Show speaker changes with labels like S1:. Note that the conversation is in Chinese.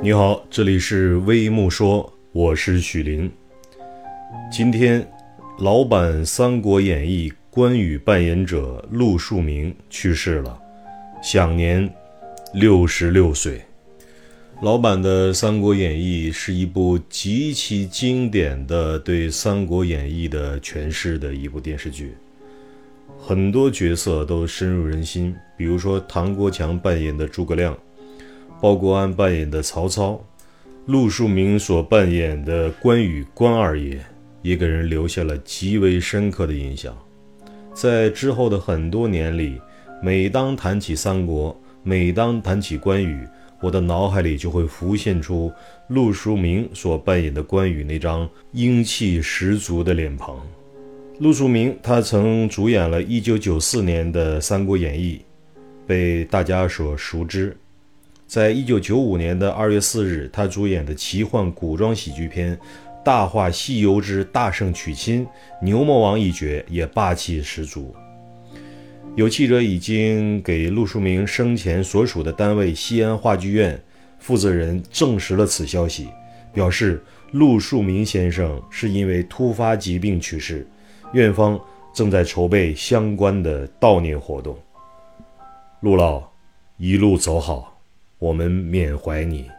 S1: 你好，这里是微木说，我是许林。今天，老版《三国演义》关羽扮演者陆树铭去世了，享年六十六岁。老版的《三国演义》是一部极其经典的对《三国演义》的诠释的一部电视剧，很多角色都深入人心，比如说唐国强扮演的诸葛亮。鲍国安扮演的曹操，陆树铭所扮演的关羽关二爷，也给人留下了极为深刻的印象。在之后的很多年里，每当谈起三国，每当谈起关羽，我的脑海里就会浮现出陆树铭所扮演的关羽那张英气十足的脸庞。陆树铭，他曾主演了一九九四年的《三国演义》，被大家所熟知。在一九九五年的二月四日，他主演的奇幻古装喜剧片《大话西游之大圣娶亲》，牛魔王一角也霸气十足。有记者已经给陆树铭生前所属的单位西安话剧院负责人证实了此消息，表示陆树铭先生是因为突发疾病去世，院方正在筹备相关的悼念活动。陆老，一路走好。我们缅怀你。